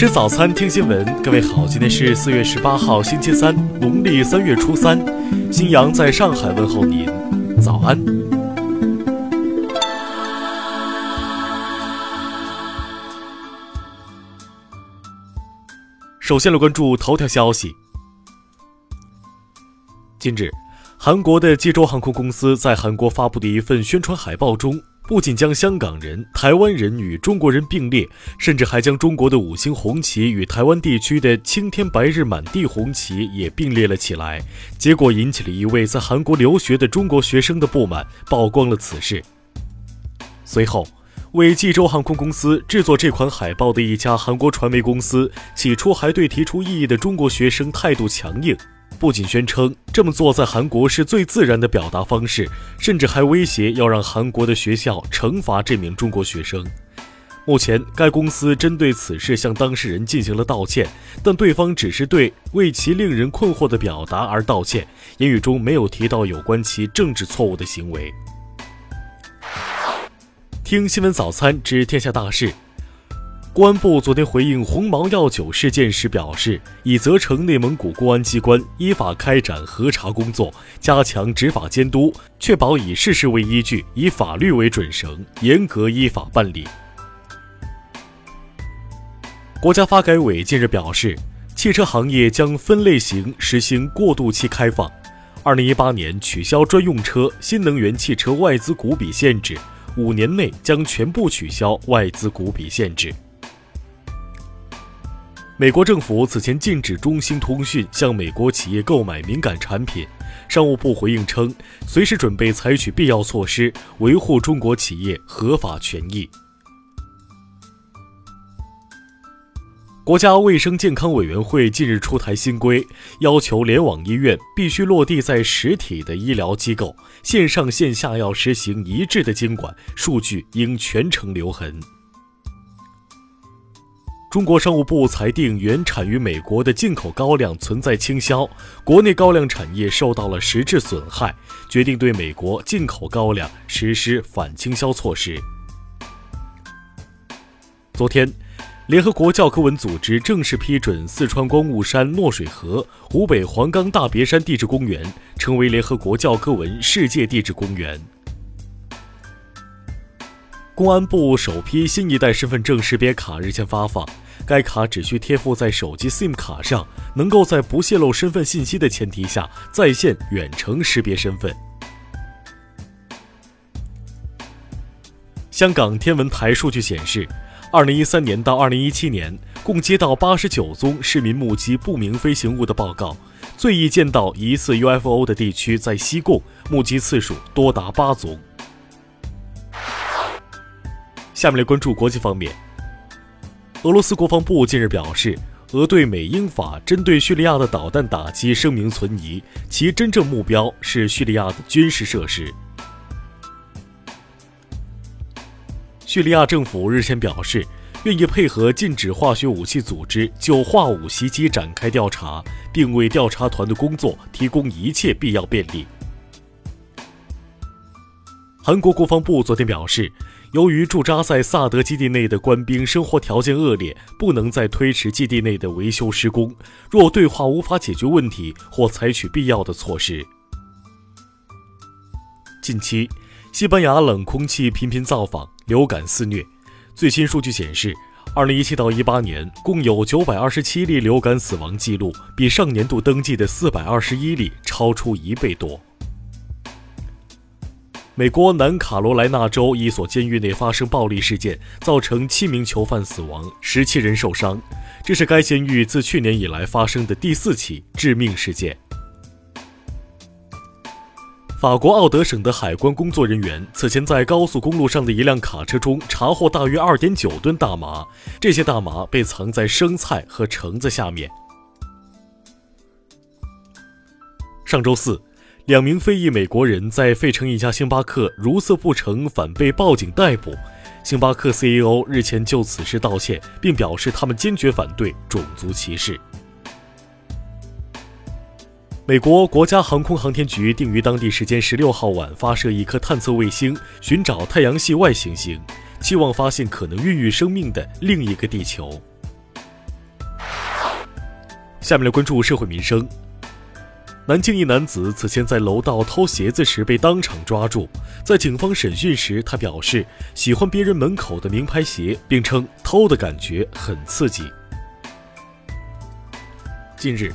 吃早餐，听新闻。各位好，今天是四月十八号，星期三，农历三月初三。新阳在上海问候您，早安。首先来关注头条消息。近日，韩国的济州航空公司在韩国发布的一份宣传海报中。不仅将香港人、台湾人与中国人并列，甚至还将中国的五星红旗与台湾地区的青天白日满地红旗也并列了起来，结果引起了一位在韩国留学的中国学生的不满，曝光了此事。随后，为济州航空公司制作这款海报的一家韩国传媒公司，起初还对提出异议的中国学生态度强硬。不仅宣称这么做在韩国是最自然的表达方式，甚至还威胁要让韩国的学校惩罚这名中国学生。目前，该公司针对此事向当事人进行了道歉，但对方只是对为其令人困惑的表达而道歉，言语中没有提到有关其政治错误的行为。听新闻早餐知天下大事。公安部昨天回应红毛药酒事件时表示，已责成内蒙古公安机关依法开展核查工作，加强执法监督，确保以事实为依据，以法律为准绳，严格依法办理。国家发改委近日表示，汽车行业将分类型实行过渡期开放，二零一八年取消专用车、新能源汽车外资股比限制，五年内将全部取消外资股比限制。美国政府此前禁止中兴通讯向美国企业购买敏感产品，商务部回应称，随时准备采取必要措施，维护中国企业合法权益。国家卫生健康委员会近日出台新规，要求联网医院必须落地在实体的医疗机构，线上线下要实行一致的监管，数据应全程留痕。中国商务部裁定，原产于美国的进口高粱存在倾销，国内高粱产业受到了实质损害，决定对美国进口高粱实施反倾销措施。昨天，联合国教科文组织正式批准四川光雾山诺水河、湖北黄冈大别山地质公园成为联合国教科文世界地质公园。公安部首批新一代身份证识别卡日前发放，该卡只需贴附在手机 SIM 卡上，能够在不泄露身份信息的前提下在线远程识别身份。香港天文台数据显示，二零一三年到二零一七年，共接到八十九宗市民目击不明飞行物的报告，最易见到疑似 UFO 的地区在西贡，目击次数多达八宗。下面来关注国际方面。俄罗斯国防部近日表示，俄对美英法针对叙利亚的导弹打击声明存疑，其真正目标是叙利亚的军事设施。叙利亚政府日前表示，愿意配合禁止化学武器组织就化武袭击展开调查，并为调查团的工作提供一切必要便利。韩国国防部昨天表示。由于驻扎在萨德基地内的官兵生活条件恶劣，不能再推迟基地内的维修施工。若对话无法解决问题，或采取必要的措施。近期，西班牙冷空气频频造访，流感肆虐。最新数据显示，2017到18年共有927例流感死亡记录，比上年度登记的421例超出一倍多。美国南卡罗来纳州一所监狱内发生暴力事件，造成七名囚犯死亡，十七人受伤。这是该监狱自去年以来发生的第四起致命事件。法国奥德省的海关工作人员此前在高速公路上的一辆卡车中查获大约二点九吨大麻，这些大麻被藏在生菜和橙子下面。上周四。两名非裔美国人在费城一家星巴克如厕不成，反被报警逮捕。星巴克 CEO 日前就此事道歉，并表示他们坚决反对种族歧视。美国国家航空航天局定于当地时间十六号晚发射一颗探测卫星，寻找太阳系外行星，期望发现可能孕育生命的另一个地球。下面来关注社会民生。南京一男子此前在楼道偷鞋子时被当场抓住，在警方审讯时，他表示喜欢别人门口的名牌鞋，并称偷的感觉很刺激。近日，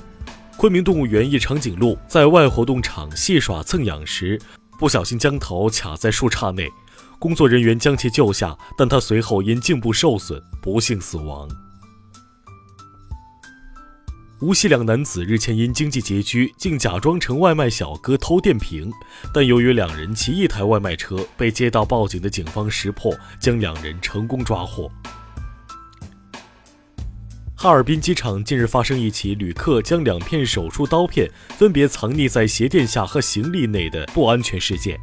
昆明动物园一长颈鹿在外活动场戏耍蹭痒时，不小心将头卡在树杈内，工作人员将其救下，但他随后因颈部受损不幸死亡。无锡两男子日前因经济拮据，竟假装成外卖小哥偷电瓶，但由于两人骑一台外卖车，被接到报警的警方识破，将两人成功抓获。哈尔滨机场近日发生一起旅客将两片手术刀片分别藏匿在鞋垫下和行李内的不安全事件，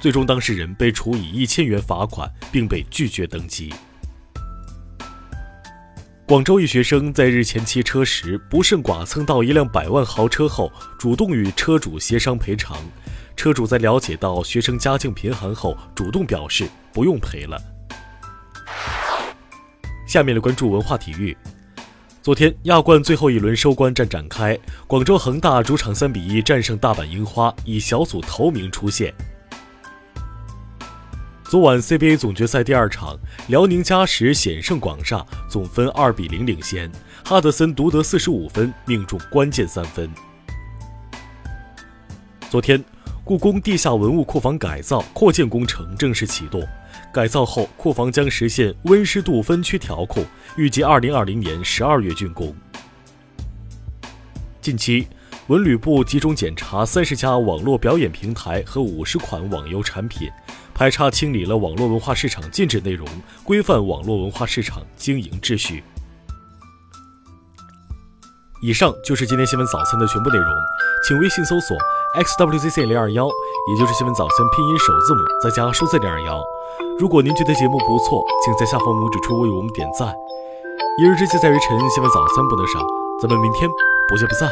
最终当事人被处以一千元罚款，并被拒绝登机。广州一学生在日前骑车时不慎剐蹭到一辆百万豪车后，主动与车主协商赔偿。车主在了解到学生家境贫寒后，主动表示不用赔了。下面来关注文化体育。昨天亚冠最后一轮收官战展开，广州恒大主场三比一战胜大阪樱花，以小组头名出线。昨晚 CBA 总决赛第二场，辽宁加时险胜广厦，总分二比零领先。哈德森独得四十五分，命中关键三分。昨天，故宫地下文物库房改造扩建工程正式启动。改造后，库房将实现温湿度分区调控，预计二零二零年十二月竣工。近期，文旅部集中检查三十家网络表演平台和五十款网游产品。还差清理了网络文化市场禁止内容，规范网络文化市场经营秩序。以上就是今天新闻早餐的全部内容，请微信搜索 xwzc 零二幺，也就是新闻早餐拼音首字母再加数字零二幺。如果您觉得节目不错，请在下方拇指处为我们点赞。一日之计在于晨，新闻早餐不能少，咱们明天不见不散。